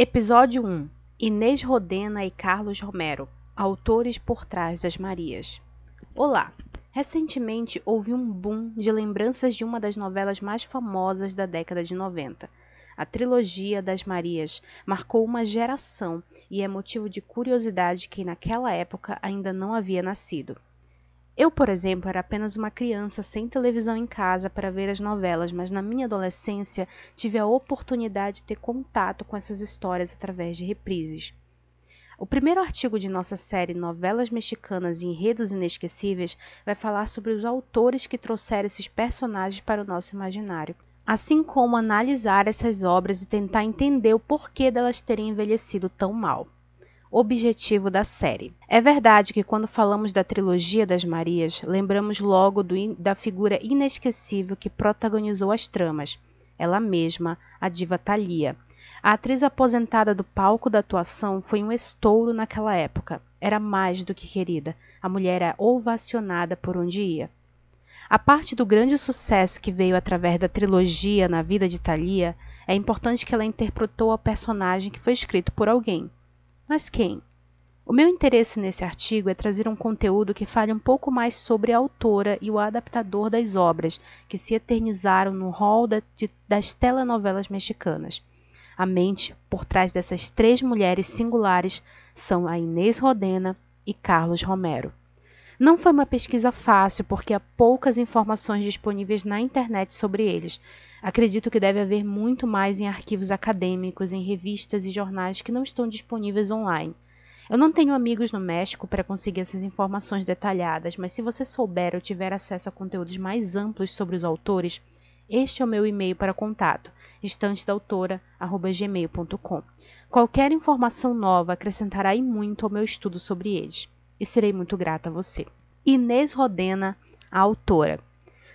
Episódio 1 Inês Rodena e Carlos Romero, autores por trás das Marias. Olá! Recentemente houve um boom de lembranças de uma das novelas mais famosas da década de 90. A trilogia das Marias marcou uma geração e é motivo de curiosidade que naquela época ainda não havia nascido. Eu, por exemplo, era apenas uma criança sem televisão em casa para ver as novelas, mas na minha adolescência tive a oportunidade de ter contato com essas histórias através de reprises. O primeiro artigo de nossa série Novelas Mexicanas e Enredos Inesquecíveis vai falar sobre os autores que trouxeram esses personagens para o nosso imaginário, assim como analisar essas obras e tentar entender o porquê delas terem envelhecido tão mal objetivo da série. É verdade que quando falamos da trilogia das Marias, lembramos logo do, da figura inesquecível que protagonizou as tramas, ela mesma, a diva Thalia. A atriz aposentada do palco da atuação foi um estouro naquela época. Era mais do que querida. A mulher era ovacionada por onde ia. A parte do grande sucesso que veio através da trilogia na vida de Thalia, é importante que ela interpretou a personagem que foi escrito por alguém. Mas quem? O meu interesse nesse artigo é trazer um conteúdo que fale um pouco mais sobre a autora e o adaptador das obras que se eternizaram no hall da, de, das telenovelas mexicanas. A mente por trás dessas três mulheres singulares são a Inês Rodena e Carlos Romero. Não foi uma pesquisa fácil porque há poucas informações disponíveis na internet sobre eles, Acredito que deve haver muito mais em arquivos acadêmicos, em revistas e jornais que não estão disponíveis online. Eu não tenho amigos no México para conseguir essas informações detalhadas, mas se você souber ou tiver acesso a conteúdos mais amplos sobre os autores, este é o meu e-mail para contato, estantedautora@gmail.com. Qualquer informação nova acrescentará e muito ao meu estudo sobre eles, e serei muito grata a você. Inês Rodena, a autora.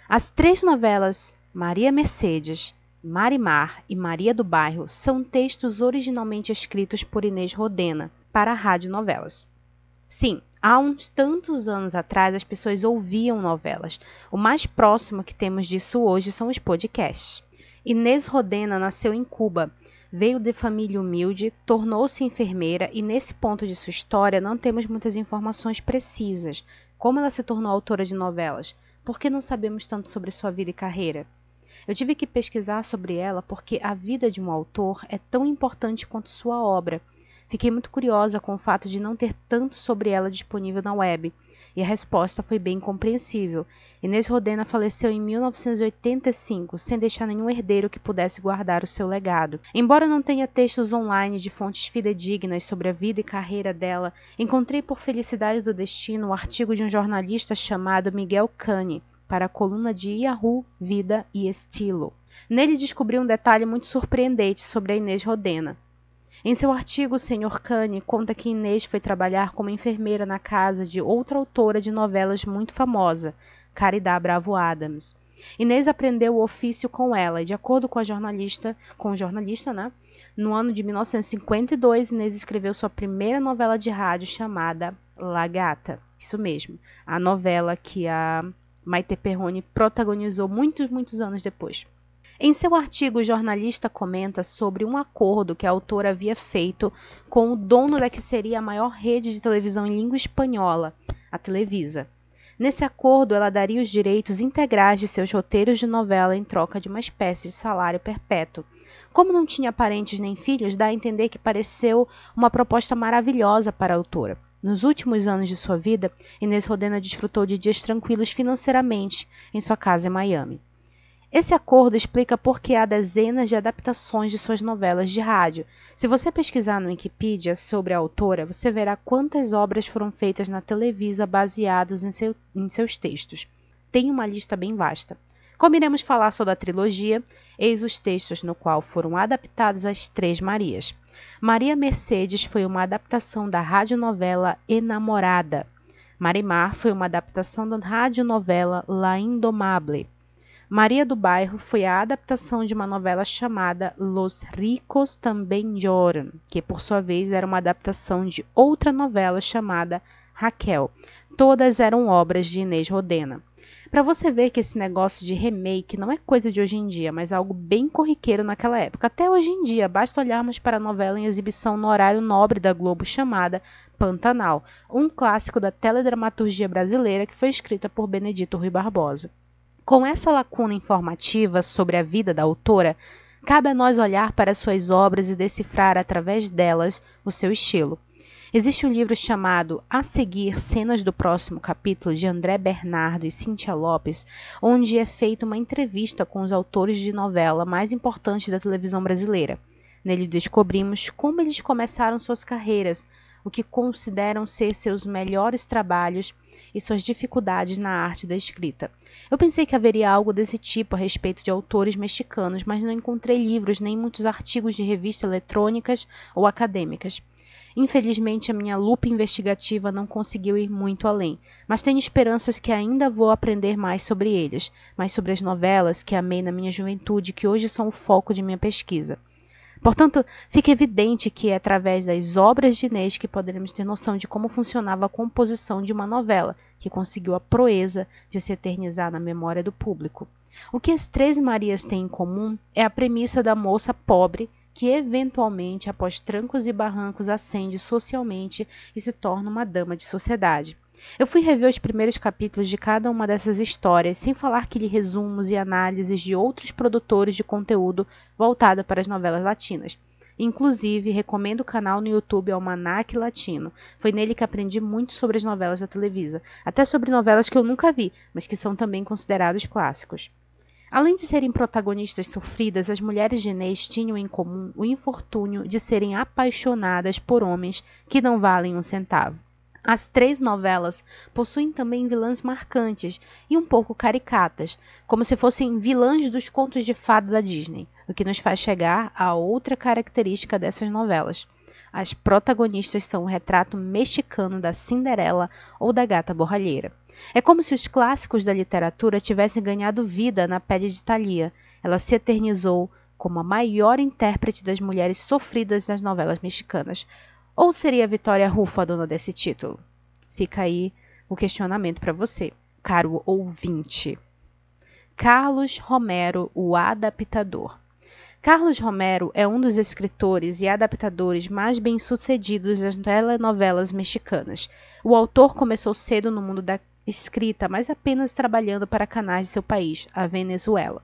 As três novelas Maria Mercedes, Marimar e Maria do Bairro são textos originalmente escritos por Inês Rodena para radionovelas. Sim, há uns tantos anos atrás as pessoas ouviam novelas. O mais próximo que temos disso hoje são os podcasts. Inês Rodena nasceu em Cuba, veio de família humilde, tornou-se enfermeira e nesse ponto de sua história não temos muitas informações precisas. Como ela se tornou autora de novelas? Por que não sabemos tanto sobre sua vida e carreira? Eu tive que pesquisar sobre ela porque a vida de um autor é tão importante quanto sua obra. Fiquei muito curiosa com o fato de não ter tanto sobre ela disponível na web, e a resposta foi bem compreensível. Inês Rodena faleceu em 1985, sem deixar nenhum herdeiro que pudesse guardar o seu legado. Embora não tenha textos online de fontes fidedignas sobre a vida e carreira dela, encontrei por felicidade do destino o artigo de um jornalista chamado Miguel Cane, para a coluna de Yahoo Vida e Estilo. Nele descobri um detalhe muito surpreendente sobre a Inês Rodena. Em seu artigo, o Sr. Cane conta que Inês foi trabalhar como enfermeira na casa de outra autora de novelas muito famosa, Caridad Bravo Adams. Inês aprendeu o ofício com ela e, de acordo com a jornalista, com o jornalista, né? No ano de 1952, Inês escreveu sua primeira novela de rádio chamada La Gata. Isso mesmo, a novela que a Maite Perrone protagonizou muitos, muitos anos depois. Em seu artigo, o jornalista comenta sobre um acordo que a autora havia feito com o dono da que seria a maior rede de televisão em língua espanhola, a Televisa. Nesse acordo, ela daria os direitos integrais de seus roteiros de novela em troca de uma espécie de salário perpétuo. Como não tinha parentes nem filhos, dá a entender que pareceu uma proposta maravilhosa para a autora. Nos últimos anos de sua vida, Inês Rodena desfrutou de dias tranquilos financeiramente em sua casa em Miami. Esse acordo explica por que há dezenas de adaptações de suas novelas de rádio. Se você pesquisar no Wikipedia sobre a autora, você verá quantas obras foram feitas na Televisa baseadas em, seu, em seus textos. Tem uma lista bem vasta. Como iremos falar sobre a trilogia, eis os textos no qual foram adaptadas as Três Marias. Maria Mercedes foi uma adaptação da radionovela Enamorada. Marimar foi uma adaptação da radionovela La Indomable. Maria do Bairro foi a adaptação de uma novela chamada Los Ricos Também Lloran, que por sua vez era uma adaptação de outra novela chamada Raquel. Todas eram obras de Inês Rodena. Para você ver que esse negócio de remake não é coisa de hoje em dia, mas algo bem corriqueiro naquela época. Até hoje em dia, basta olharmos para a novela em exibição no horário nobre da Globo chamada Pantanal, um clássico da teledramaturgia brasileira que foi escrita por Benedito Rui Barbosa. Com essa lacuna informativa sobre a vida da autora, cabe a nós olhar para suas obras e decifrar através delas o seu estilo. Existe um livro chamado A Seguir Cenas do Próximo Capítulo, de André Bernardo e Cíntia Lopes, onde é feita uma entrevista com os autores de novela mais importantes da televisão brasileira. Nele descobrimos como eles começaram suas carreiras, o que consideram ser seus melhores trabalhos e suas dificuldades na arte da escrita. Eu pensei que haveria algo desse tipo a respeito de autores mexicanos, mas não encontrei livros nem muitos artigos de revistas eletrônicas ou acadêmicas. Infelizmente, a minha lupa investigativa não conseguiu ir muito além, mas tenho esperanças que ainda vou aprender mais sobre eles, mais sobre as novelas que amei na minha juventude, que hoje são o foco de minha pesquisa. Portanto, fica evidente que é através das obras de Inês que poderemos ter noção de como funcionava a composição de uma novela, que conseguiu a proeza de se eternizar na memória do público. O que as Três Marias têm em comum é a premissa da moça pobre que eventualmente, após trancos e barrancos, ascende socialmente e se torna uma dama de sociedade. Eu fui rever os primeiros capítulos de cada uma dessas histórias, sem falar que li resumos e análises de outros produtores de conteúdo voltado para as novelas latinas. Inclusive, recomendo o canal no YouTube Almanac Latino. Foi nele que aprendi muito sobre as novelas da Televisa, até sobre novelas que eu nunca vi, mas que são também considerados clássicos. Além de serem protagonistas sofridas, as mulheres de Inês tinham em comum o infortúnio de serem apaixonadas por homens que não valem um centavo. As três novelas possuem também vilãs marcantes e um pouco caricatas, como se fossem vilãs dos contos de fada da Disney, o que nos faz chegar a outra característica dessas novelas. As protagonistas são o retrato mexicano da Cinderela ou da gata borralheira. É como se os clássicos da literatura tivessem ganhado vida na pele de Thalia. Ela se eternizou como a maior intérprete das mulheres sofridas nas novelas mexicanas. Ou seria Vitória Rufa a dona desse título? Fica aí o questionamento para você, caro ouvinte. Carlos Romero, o adaptador. Carlos Romero é um dos escritores e adaptadores mais bem-sucedidos das telenovelas mexicanas. O autor começou cedo no mundo da escrita, mas apenas trabalhando para canais de seu país, a Venezuela.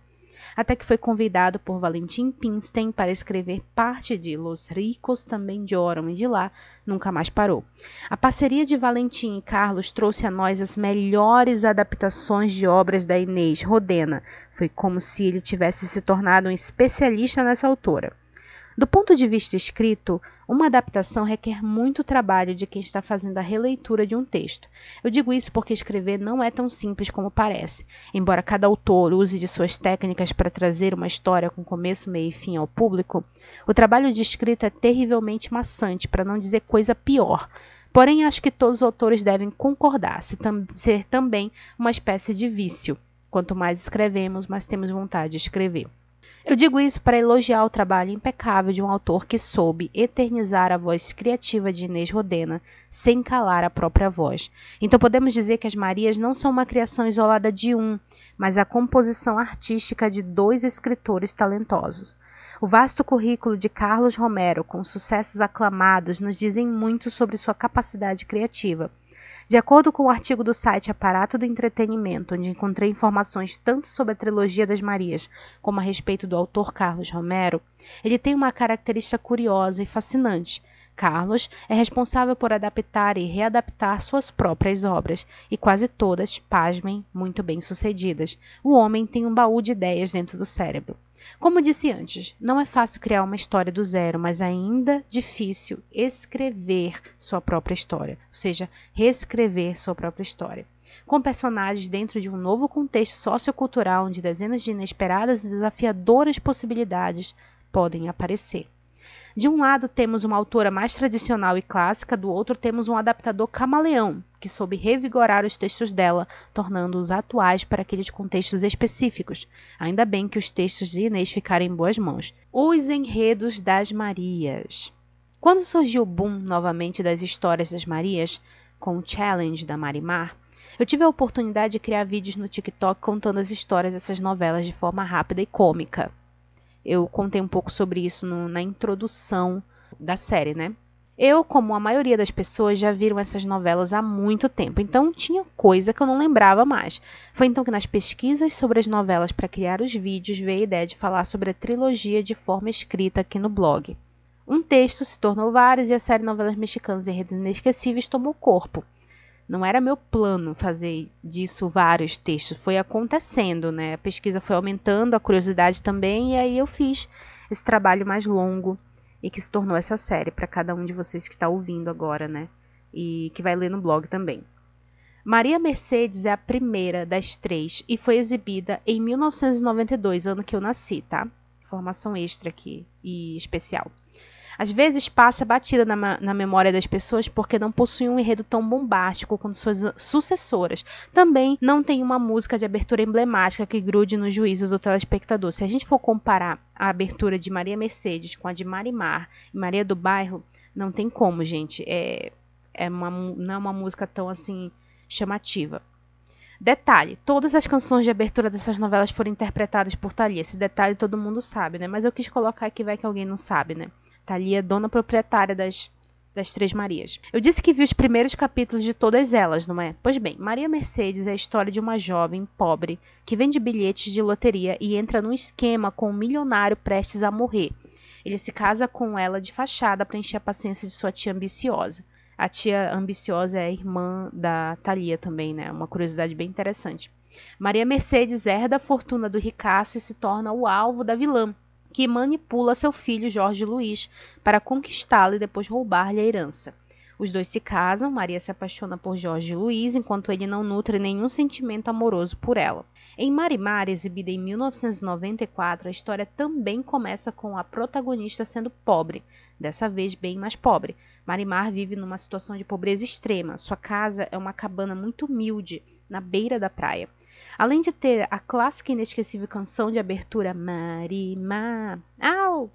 Até que foi convidado por Valentim Pinstein para escrever parte de Los Ricos Também Lloram e de lá nunca mais parou. A parceria de Valentim e Carlos trouxe a nós as melhores adaptações de obras da Inês Rodena. Foi como se ele tivesse se tornado um especialista nessa autora. Do ponto de vista escrito, uma adaptação requer muito trabalho de quem está fazendo a releitura de um texto. Eu digo isso porque escrever não é tão simples como parece. Embora cada autor use de suas técnicas para trazer uma história com começo, meio e fim ao público, o trabalho de escrita é terrivelmente maçante, para não dizer coisa pior. Porém, acho que todos os autores devem concordar, se tam ser também uma espécie de vício. Quanto mais escrevemos, mais temos vontade de escrever. Eu digo isso para elogiar o trabalho impecável de um autor que soube eternizar a voz criativa de Inês Rodena sem calar a própria voz. Então podemos dizer que as Marias não são uma criação isolada de um, mas a composição artística de dois escritores talentosos. O vasto currículo de Carlos Romero, com sucessos aclamados, nos dizem muito sobre sua capacidade criativa. De acordo com o um artigo do site Aparato do Entretenimento, onde encontrei informações tanto sobre a trilogia das Marias como a respeito do autor Carlos Romero, ele tem uma característica curiosa e fascinante. Carlos é responsável por adaptar e readaptar suas próprias obras, e quase todas, pasmem, muito bem sucedidas. O homem tem um baú de ideias dentro do cérebro. Como disse antes, não é fácil criar uma história do zero, mas ainda difícil escrever sua própria história, ou seja, reescrever sua própria história. Com personagens dentro de um novo contexto sociocultural onde dezenas de inesperadas e desafiadoras possibilidades podem aparecer. De um lado temos uma autora mais tradicional e clássica, do outro temos um adaptador camaleão, que soube revigorar os textos dela, tornando-os atuais para aqueles contextos específicos. Ainda bem que os textos de Inês ficaram em boas mãos. Os enredos das Marias. Quando surgiu o boom novamente das histórias das Marias, com o Challenge da Marimar, Eu tive a oportunidade de criar vídeos no TikTok contando as histórias dessas novelas de forma rápida e cômica. Eu contei um pouco sobre isso no, na introdução da série, né? Eu, como a maioria das pessoas, já viram essas novelas há muito tempo, então tinha coisa que eu não lembrava mais. Foi então que nas pesquisas sobre as novelas para criar os vídeos veio a ideia de falar sobre a trilogia de forma escrita aqui no blog. Um texto se tornou vários e a série Novelas Mexicanas e Redes Inesquecíveis tomou corpo. Não era meu plano fazer disso vários textos, foi acontecendo, né? A pesquisa foi aumentando, a curiosidade também, e aí eu fiz esse trabalho mais longo e que se tornou essa série para cada um de vocês que está ouvindo agora, né? E que vai ler no blog também. Maria Mercedes é a primeira das três e foi exibida em 1992, ano que eu nasci, tá? Informação extra aqui e especial. Às vezes passa batida na, na, memória das pessoas porque não possui um enredo tão bombástico quanto suas sucessoras. Também não tem uma música de abertura emblemática que grude no juízo do telespectador. Se a gente for comparar a abertura de Maria Mercedes com a de Marimar e Maria do Bairro, não tem como, gente. É, é uma, não é uma música tão assim chamativa. Detalhe: todas as canções de abertura dessas novelas foram interpretadas por Thalia. Esse detalhe todo mundo sabe, né? Mas eu quis colocar aqui, vai que alguém não sabe, né? Thalia, dona proprietária das, das Três Marias. Eu disse que vi os primeiros capítulos de todas elas, não é? Pois bem, Maria Mercedes é a história de uma jovem pobre que vende bilhetes de loteria e entra num esquema com um milionário prestes a morrer. Ele se casa com ela de fachada para encher a paciência de sua tia ambiciosa. A tia ambiciosa é a irmã da Thalia também, né? Uma curiosidade bem interessante. Maria Mercedes herda a fortuna do ricaço e se torna o alvo da vilã, que manipula seu filho Jorge Luiz para conquistá-lo e depois roubar-lhe a herança. Os dois se casam, Maria se apaixona por Jorge Luiz, enquanto ele não nutre nenhum sentimento amoroso por ela. Em Marimar, exibida em 1994, a história também começa com a protagonista sendo pobre, dessa vez bem mais pobre. Marimar vive numa situação de pobreza extrema. Sua casa é uma cabana muito humilde, na beira da praia. Além de ter a clássica e inesquecível canção de abertura Marimar. Au!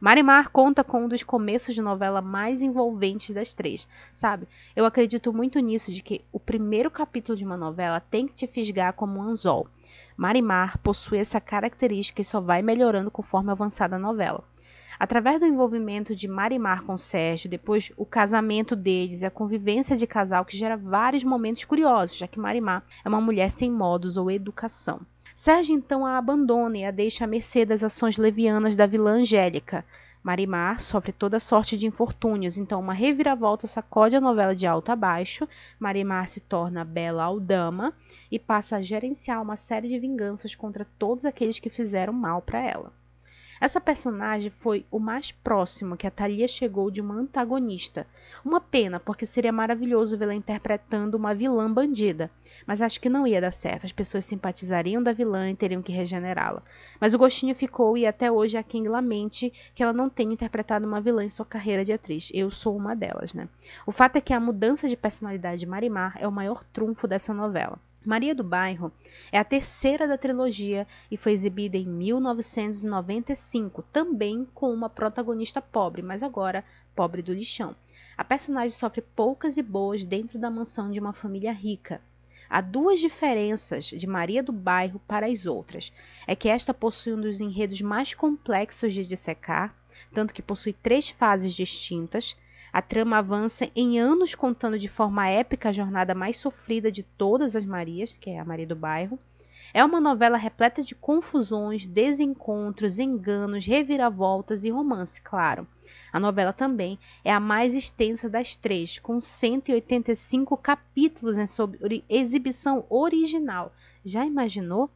Marimar conta com um dos começos de novela mais envolventes das três, sabe? Eu acredito muito nisso, de que o primeiro capítulo de uma novela tem que te fisgar como um anzol. Marimar possui essa característica e só vai melhorando conforme avançada a novela. Através do envolvimento de Marimar com Sérgio, depois o casamento deles e a convivência de casal que gera vários momentos curiosos, já que Marimar é uma mulher sem modos ou educação. Sérgio então a abandona e a deixa à mercê das ações levianas da vilã Angélica. Marimar sofre toda sorte de infortúnios, então uma reviravolta sacode a novela de alto a baixo. Marimar se torna bela aldama e passa a gerenciar uma série de vinganças contra todos aqueles que fizeram mal para ela. Essa personagem foi o mais próximo que a Thalia chegou de uma antagonista. Uma pena, porque seria maravilhoso vê-la interpretando uma vilã bandida. Mas acho que não ia dar certo. As pessoas simpatizariam da vilã e teriam que regenerá-la. Mas o gostinho ficou e até hoje a King lamente que ela não tenha interpretado uma vilã em sua carreira de atriz. Eu sou uma delas, né? O fato é que a mudança de personalidade de Marimar é o maior trunfo dessa novela. Maria do Bairro é a terceira da trilogia e foi exibida em 1995, também com uma protagonista pobre, mas agora pobre do lixão. A personagem sofre poucas e boas dentro da mansão de uma família rica. Há duas diferenças de Maria do Bairro para as outras. É que esta possui um dos enredos mais complexos de dissecar, tanto que possui três fases distintas, a trama avança em anos contando de forma épica a jornada mais sofrida de todas as Marias, que é a Maria do Bairro. É uma novela repleta de confusões, desencontros, enganos, reviravoltas e romance, claro. A novela também é a mais extensa das três, com 185 capítulos em sobre exibição original. Já imaginou?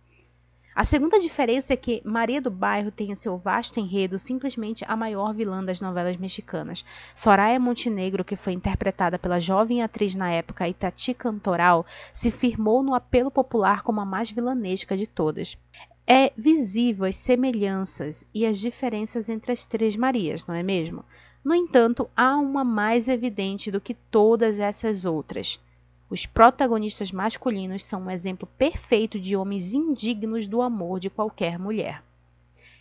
A segunda diferença é que Maria do Bairro tem em seu vasto enredo simplesmente a maior vilã das novelas mexicanas. Soraya Montenegro, que foi interpretada pela jovem atriz na época Itati Cantoral, se firmou no apelo popular como a mais vilanesca de todas. É visível as semelhanças e as diferenças entre as três Marias, não é mesmo? No entanto, há uma mais evidente do que todas essas outras. Os protagonistas masculinos são um exemplo perfeito de homens indignos do amor de qualquer mulher.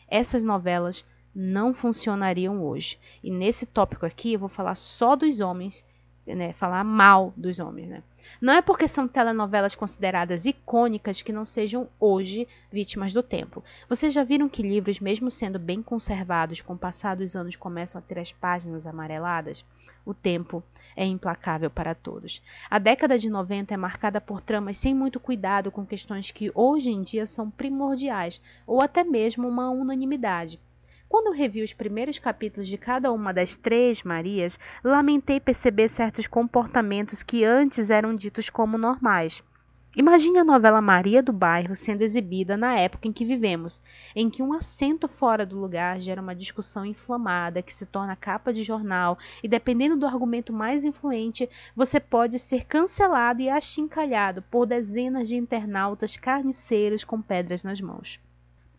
Essas novelas não funcionariam hoje. E nesse tópico aqui eu vou falar só dos homens né, falar mal dos homens, né? Não é porque são telenovelas consideradas icônicas que não sejam hoje vítimas do tempo. Vocês já viram que livros, mesmo sendo bem conservados, com o passar dos anos começam a ter as páginas amareladas? O tempo é implacável para todos. A década de 90 é marcada por tramas sem muito cuidado com questões que hoje em dia são primordiais, ou até mesmo uma unanimidade. Quando revi os primeiros capítulos de cada uma das três Marias, lamentei perceber certos comportamentos que antes eram ditos como normais. Imagine a novela Maria do Bairro sendo exibida na época em que vivemos, em que um assento fora do lugar gera uma discussão inflamada que se torna capa de jornal e, dependendo do argumento mais influente, você pode ser cancelado e achincalhado por dezenas de internautas carniceiros com pedras nas mãos.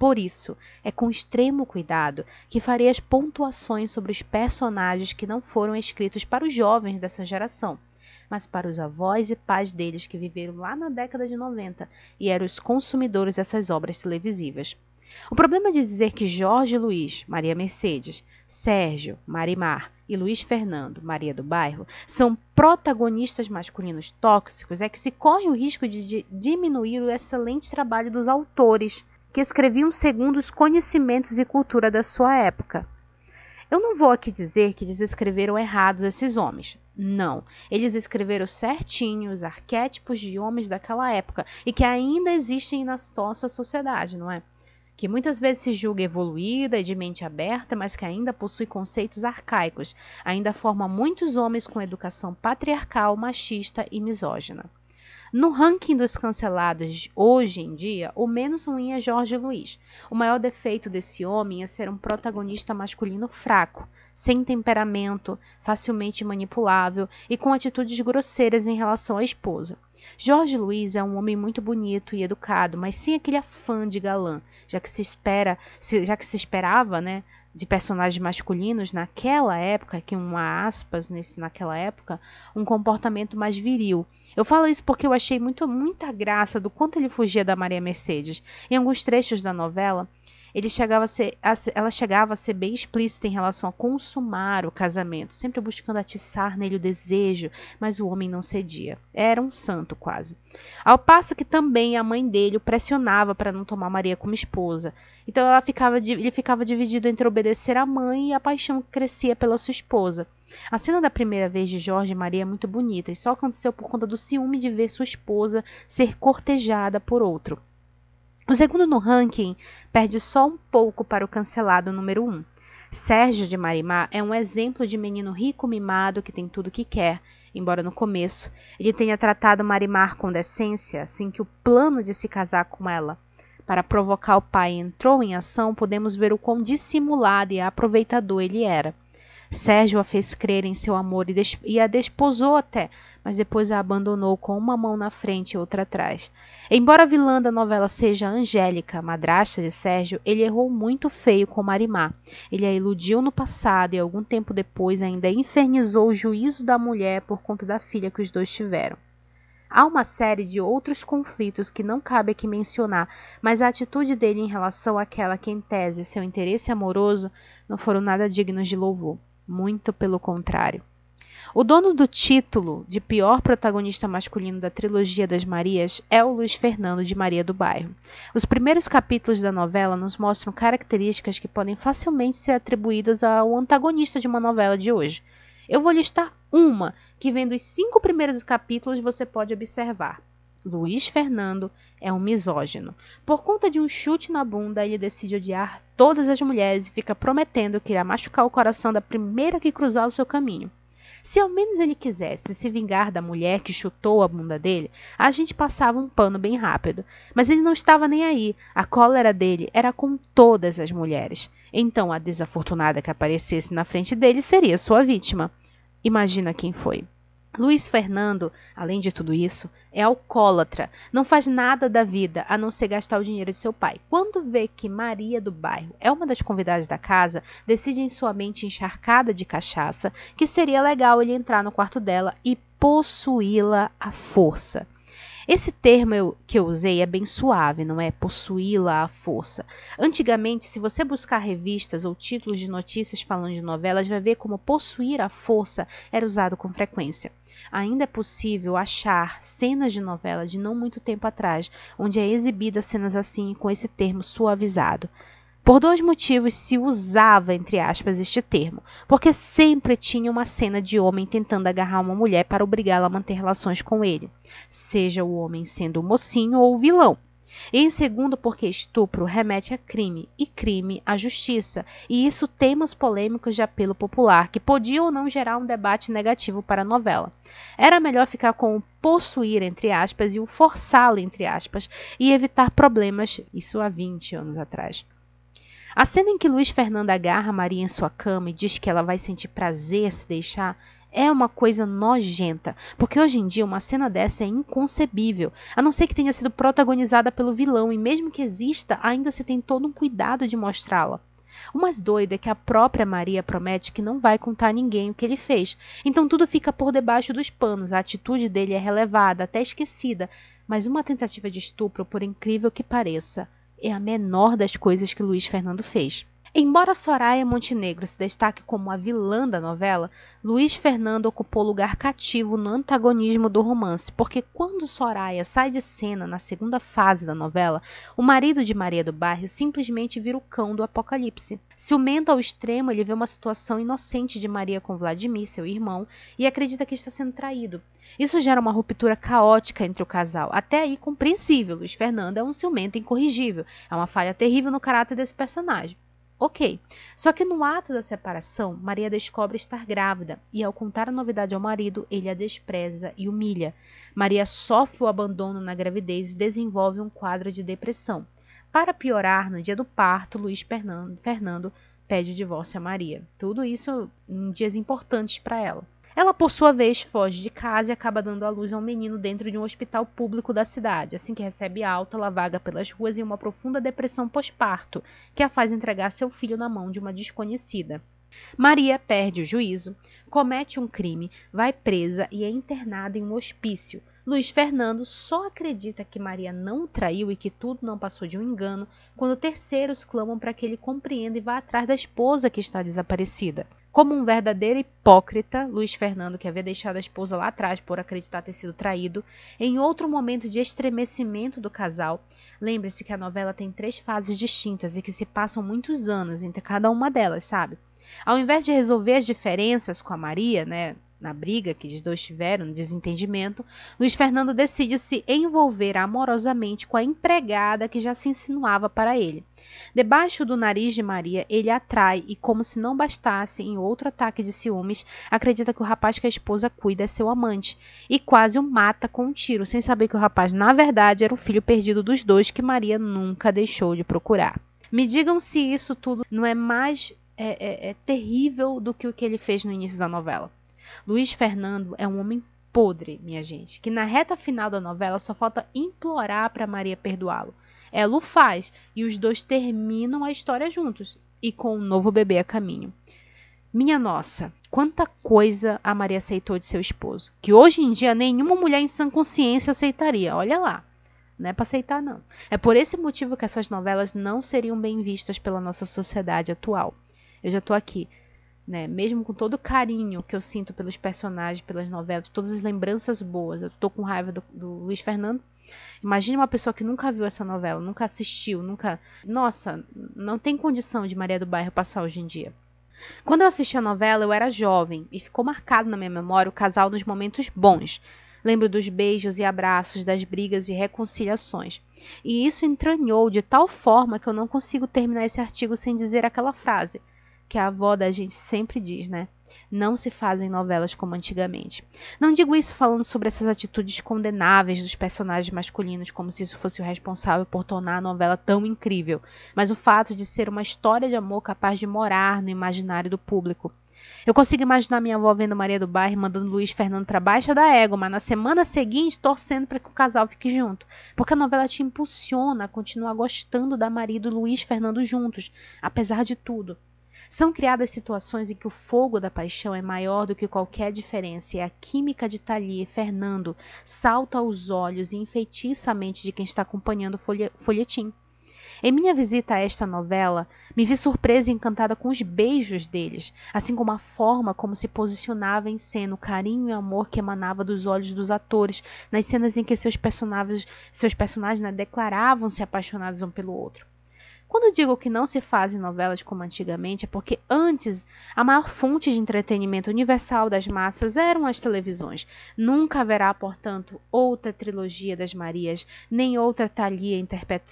Por isso, é com extremo cuidado que farei as pontuações sobre os personagens que não foram escritos para os jovens dessa geração, mas para os avós e pais deles que viveram lá na década de 90 e eram os consumidores dessas obras televisivas. O problema de dizer que Jorge Luiz, Maria Mercedes, Sérgio, Marimar e Luiz Fernando, Maria do Bairro, são protagonistas masculinos tóxicos é que se corre o risco de diminuir o excelente trabalho dos autores que escreviam segundo os conhecimentos e cultura da sua época. Eu não vou aqui dizer que eles escreveram errados esses homens. Não, eles escreveram certinho os arquétipos de homens daquela época e que ainda existem na nossa sociedade, não é? Que muitas vezes se julga evoluída e de mente aberta, mas que ainda possui conceitos arcaicos, ainda forma muitos homens com educação patriarcal, machista e misógina. No ranking dos cancelados hoje em dia, o menos ruim é Jorge Luiz. O maior defeito desse homem é ser um protagonista masculino fraco, sem temperamento, facilmente manipulável e com atitudes grosseiras em relação à esposa. Jorge Luiz é um homem muito bonito e educado, mas sem aquele afã de galã, já que se espera, já que se esperava, né, de personagens masculinos naquela época, que uma aspas nesse naquela época, um comportamento mais viril. Eu falo isso porque eu achei muito muita graça do quanto ele fugia da Maria Mercedes. Em alguns trechos da novela, ele chegava a ser, a, ela chegava a ser bem explícita em relação a consumar o casamento, sempre buscando atiçar nele o desejo, mas o homem não cedia. Era um santo quase. Ao passo que também a mãe dele o pressionava para não tomar Maria como esposa. Então ela ficava, ele ficava dividido entre obedecer à mãe e a paixão que crescia pela sua esposa. A cena da primeira vez de Jorge e Maria é muito bonita e só aconteceu por conta do ciúme de ver sua esposa ser cortejada por outro. O segundo no ranking perde só um pouco para o cancelado número 1. Um. Sérgio de Marimar é um exemplo de menino rico mimado que tem tudo que quer, embora no começo ele tenha tratado Marimar com decência, assim que o plano de se casar com ela para provocar o pai entrou em ação, podemos ver o quão dissimulado e aproveitador ele era. Sérgio a fez crer em seu amor e, e, a desposou até, mas depois a abandonou com uma mão na frente e outra atrás. Embora a vilã da novela seja Angélica, madrasta de Sérgio, ele errou muito feio com Marimar. Ele a iludiu no passado e algum tempo depois ainda infernizou o juízo da mulher por conta da filha que os dois tiveram. Há uma série de outros conflitos que não cabe aqui mencionar, mas a atitude dele em relação àquela que, em tese, seu interesse amoroso, não foram nada dignos de louvor. Muito pelo contrário. O dono do título de pior protagonista masculino da trilogia das Marias é o Luiz Fernando de Maria do Bairro. Os primeiros capítulos da novela nos mostram características que podem facilmente ser atribuídas ao antagonista de uma novela de hoje. Eu vou listar uma que, vendo os cinco primeiros capítulos, você pode observar. Luiz Fernando é um misógino. Por conta de um chute na bunda, ele decide odiar todas as mulheres e fica prometendo que irá machucar o coração da primeira que cruzar o seu caminho. Se ao menos ele quisesse se vingar da mulher que chutou a bunda dele, a gente passava um pano bem rápido. Mas ele não estava nem aí. A cólera dele era com todas as mulheres. Então a desafortunada que aparecesse na frente dele seria sua vítima. Imagina quem foi. Luiz Fernando, além de tudo isso, é alcoólatra, não faz nada da vida a não ser gastar o dinheiro de seu pai. Quando vê que Maria do bairro é uma das convidadas da casa, decide em sua mente encharcada de cachaça que seria legal ele entrar no quarto dela e possuí-la à força. Esse termo eu, que eu usei é bem suave, não é possuí-la à força. Antigamente, se você buscar revistas ou títulos de notícias falando de novelas, vai ver como possuir à força era usado com frequência. Ainda é possível achar cenas de novela de não muito tempo atrás, onde é exibida cenas assim com esse termo suavizado. Por dois motivos se usava, entre aspas, este termo. Porque sempre tinha uma cena de homem tentando agarrar uma mulher para obrigá-la a manter relações com ele, seja o homem sendo o mocinho ou o vilão. E em segundo, porque estupro remete a crime, e crime a justiça, e isso temas polêmicos de apelo popular, que podiam ou não gerar um debate negativo para a novela. Era melhor ficar com o possuir, entre aspas, e o forçá-lo, entre aspas, e evitar problemas, isso há 20 anos atrás. A cena em que Luiz Fernando agarra Maria em sua cama e diz que ela vai sentir prazer se deixar é uma coisa nojenta, porque hoje em dia uma cena dessa é inconcebível, a não ser que tenha sido protagonizada pelo vilão, e mesmo que exista, ainda se tem todo um cuidado de mostrá-la. O mais doido é que a própria Maria promete que não vai contar a ninguém o que ele fez, então tudo fica por debaixo dos panos, a atitude dele é relevada, até esquecida, mas uma tentativa de estupro, por incrível que pareça, é a menor das coisas que Luiz Fernando fez. Embora Soraya Montenegro se destaque como a vilã da novela, Luiz Fernando ocupou lugar cativo no antagonismo do romance, porque quando Soraya sai de cena na segunda fase da novela, o marido de Maria do Bairro simplesmente vira o cão do apocalipse. Ciumento ao extremo, ele vê uma situação inocente de Maria com Vladimir, seu irmão, e acredita que está sendo traído. Isso gera uma ruptura caótica entre o casal. Até aí compreensível, Luiz Fernando é um ciumento incorrigível, é uma falha terrível no caráter desse personagem. Ok. Só que no ato da separação, Maria descobre estar grávida e, ao contar a novidade ao marido, ele a despreza e humilha. Maria sofre o abandono na gravidez e desenvolve um quadro de depressão. Para piorar, no dia do parto, Luiz Fernando pede o divórcio a Maria. Tudo isso em dias importantes para ela. Ela, por sua vez, foge de casa e acaba dando à luz a um menino dentro de um hospital público da cidade. Assim que recebe alta, ela vaga pelas ruas em uma profunda depressão pós-parto, que a faz entregar seu filho na mão de uma desconhecida. Maria perde o juízo, comete um crime, vai presa e é internada em um hospício. Luiz Fernando só acredita que Maria não o traiu e que tudo não passou de um engano quando terceiros clamam para que ele compreenda e vá atrás da esposa que está desaparecida. Como um verdadeiro hipócrita, Luiz Fernando, que havia deixado a esposa lá atrás por acreditar ter sido traído, em outro momento de estremecimento do casal, lembre-se que a novela tem três fases distintas e que se passam muitos anos entre cada uma delas, sabe? Ao invés de resolver as diferenças com a Maria, né, na briga que os dois tiveram, no desentendimento, Luiz Fernando decide se envolver amorosamente com a empregada que já se insinuava para ele. Debaixo do nariz de Maria, ele atrai e, como se não bastasse, em outro ataque de ciúmes, acredita que o rapaz que a esposa cuida é seu amante e quase o mata com um tiro, sem saber que o rapaz, na verdade, era o filho perdido dos dois que Maria nunca deixou de procurar. Me digam se isso tudo não é mais é, é, é terrível do que o que ele fez no início da novela. Luiz Fernando é um homem podre, minha gente, que na reta final da novela só falta implorar para Maria perdoá-lo. Ela o faz e os dois terminam a história juntos e com um novo bebê a caminho. Minha nossa, quanta coisa a Maria aceitou de seu esposo, que hoje em dia nenhuma mulher em sã consciência aceitaria. Olha lá. Não é para aceitar, não. É por esse motivo que essas novelas não seriam bem vistas pela nossa sociedade atual. Eu já estou aqui né? Mesmo com todo o carinho que eu sinto pelos personagens, pelas novelas, todas as lembranças boas. Eu tô com raiva do, do Luiz Fernando. Imagine uma pessoa que nunca viu essa novela, nunca assistiu, nunca. Nossa, não tem condição de Maria do Bairro passar hoje em dia. Quando eu assisti a novela, eu era jovem e ficou marcado na minha memória o casal nos momentos bons. Lembro dos beijos e abraços, das brigas e reconciliações. E isso entranhou de tal forma que eu não consigo terminar esse artigo sem dizer aquela frase: que a avó da gente sempre diz, né? Não se fazem novelas como antigamente. Não digo isso falando sobre essas atitudes condenáveis dos personagens masculinos, como se isso fosse o responsável por tornar a novela tão incrível, mas o fato de ser uma história de amor capaz de morar no imaginário do público. Eu consigo imaginar minha avó vendo Maria do Bairro mandando Luiz Fernando para baixo da égua, mas na semana seguinte torcendo para que o casal fique junto. Porque a novela te impulsiona a continuar gostando da Maria e do Luiz Fernando juntos, apesar de tudo. São criadas situações em que o fogo da paixão é maior do que qualquer diferença e a química de Thalia e Fernando salta aos olhos e enfeitiça a mente de quem está acompanhando o folhetim. Em minha visita a esta novela, me vi surpresa e encantada com os beijos deles, assim como a forma como se posicionava em cena, o carinho e amor que emanava dos olhos dos atores, nas cenas em que seus personagens, seus personagens né, declaravam-se apaixonados um pelo outro. Quando digo que não se fazem novelas como antigamente, é porque antes a maior fonte de entretenimento universal das massas eram as televisões. Nunca haverá, portanto, outra trilogia das Marias, nem outra Thalia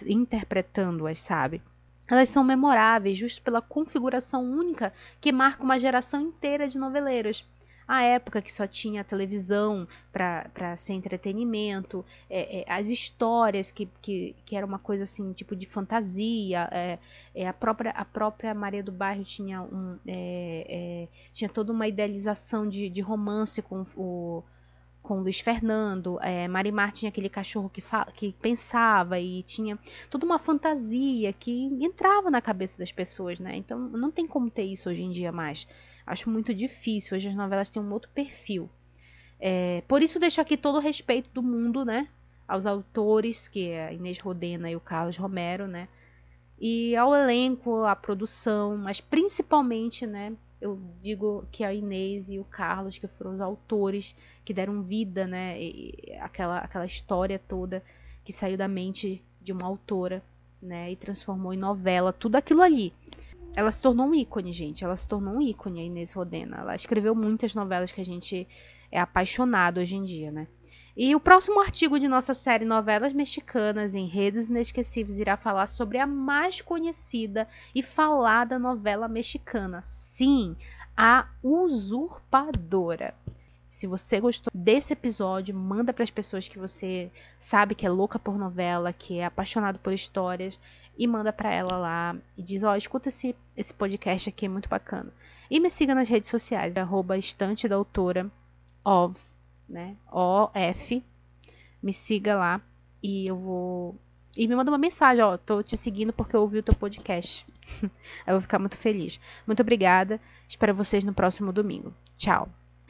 interpretando-as, sabe? Elas são memoráveis justo pela configuração única que marca uma geração inteira de noveleiros a época que só tinha televisão para ser entretenimento, é, é, as histórias que, que, que era uma coisa assim, tipo de fantasia, é, é a, própria, a própria Maria do Bairro tinha, um, é, é, tinha toda uma idealização de, de romance com o com Luiz Fernando, é, Marimar tinha aquele cachorro que, que pensava e tinha toda uma fantasia que entrava na cabeça das pessoas, né? Então não tem como ter isso hoje em dia mais. Acho muito difícil. Hoje as novelas têm um outro perfil. É, por isso deixo aqui todo o respeito do mundo, né? Aos autores, que é a Inês Rodena e o Carlos Romero, né? E ao elenco, à produção, mas principalmente, né? Eu digo que a Inês e o Carlos, que foram os autores que deram vida, né? E aquela, aquela história toda que saiu da mente de uma autora, né? E transformou em novela, tudo aquilo ali ela se tornou um ícone, gente. Ela se tornou um ícone, a Inês Rodena. Ela escreveu muitas novelas que a gente é apaixonado hoje em dia, né? E o próximo artigo de nossa série Novelas Mexicanas em Redes Inesquecíveis irá falar sobre a mais conhecida e falada novela mexicana. Sim, a Usurpadora. Se você gostou desse episódio, manda para as pessoas que você sabe que é louca por novela, que é apaixonado por histórias e manda para ela lá e diz: Ó, oh, escuta esse, esse podcast aqui, é muito bacana. E me siga nas redes sociais, arroba estante da autora, né? O-F. Me siga lá e eu vou. E me manda uma mensagem, ó, tô te seguindo porque eu ouvi o teu podcast. eu vou ficar muito feliz. Muito obrigada. Espero vocês no próximo domingo. Tchau.